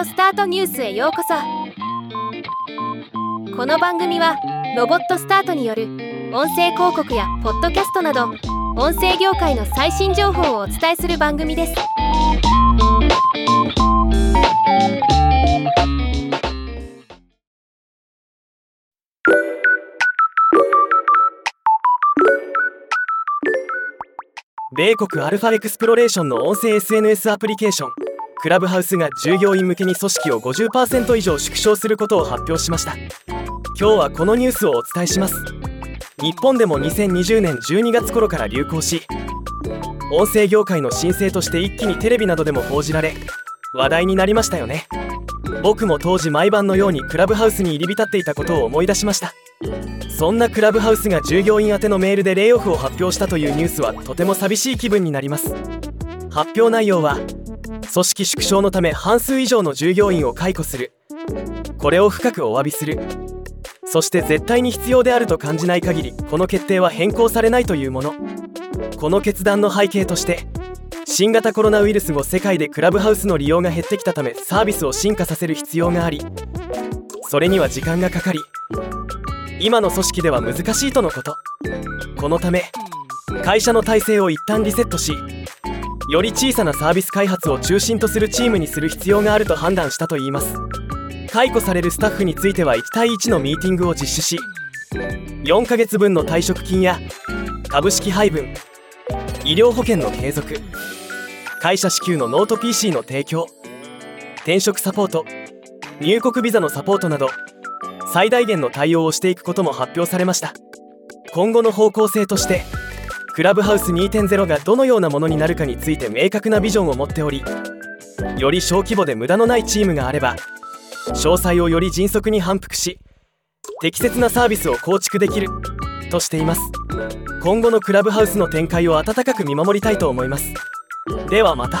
オスタートニュースへようこそ。この番組はロボットスタートによる音声広告やポッドキャストなど音声業界の最新情報をお伝えする番組です。米国アルファエクスプロレーションの音声 SNS アプリケーション。クラブハウスが従業員向けに組織を50%以上縮小することを発表しました。今日はこのニュースをお伝えします。日本でも2020年12月頃から流行し音声業界の申請として一気にテレビなどでも報じられ話題になりましたよね。僕も当時毎晩のようにクラブハウスに入り浸っていたことを思い出しました。そんなクラブハウスが従業員宛てのメールでレイオフを発表したというニュースはとても寂しい気分になります。発表内容は組織縮小のため半数以上の従業員を解雇する。これを深くお詫びする。そして絶対に必要であると感じない限りこの決定は変更されないというもの。この決断の背景として新型コロナウイルス後世界でクラブハウスの利用が減ってきたためサービスを進化させる必要がありそれには時間がかかり今の組織では難しいとのこと。このため会社の体制を一旦リセットしより小さなサービス開発を中心とするチームにする必要があると判断したといいます。解雇されるスタッフについては1対1のミーティングを実施し4ヶ月分の退職金や株式配分医療保険の継続会社支給のノート PC の提供転職サポート入国ビザのサポートなど最大限の対応をしていくことも発表されました。今後の方向性としてクラブハウス2.0がどのようなものになるかについて明確なビジョンを持っておりより小規模で無駄のないチームがあれば詳細をより迅速に反復し適切なサービスを構築できるとしています。今後のクラブハウスの展開を温かく見守りたいと思います。ではまた。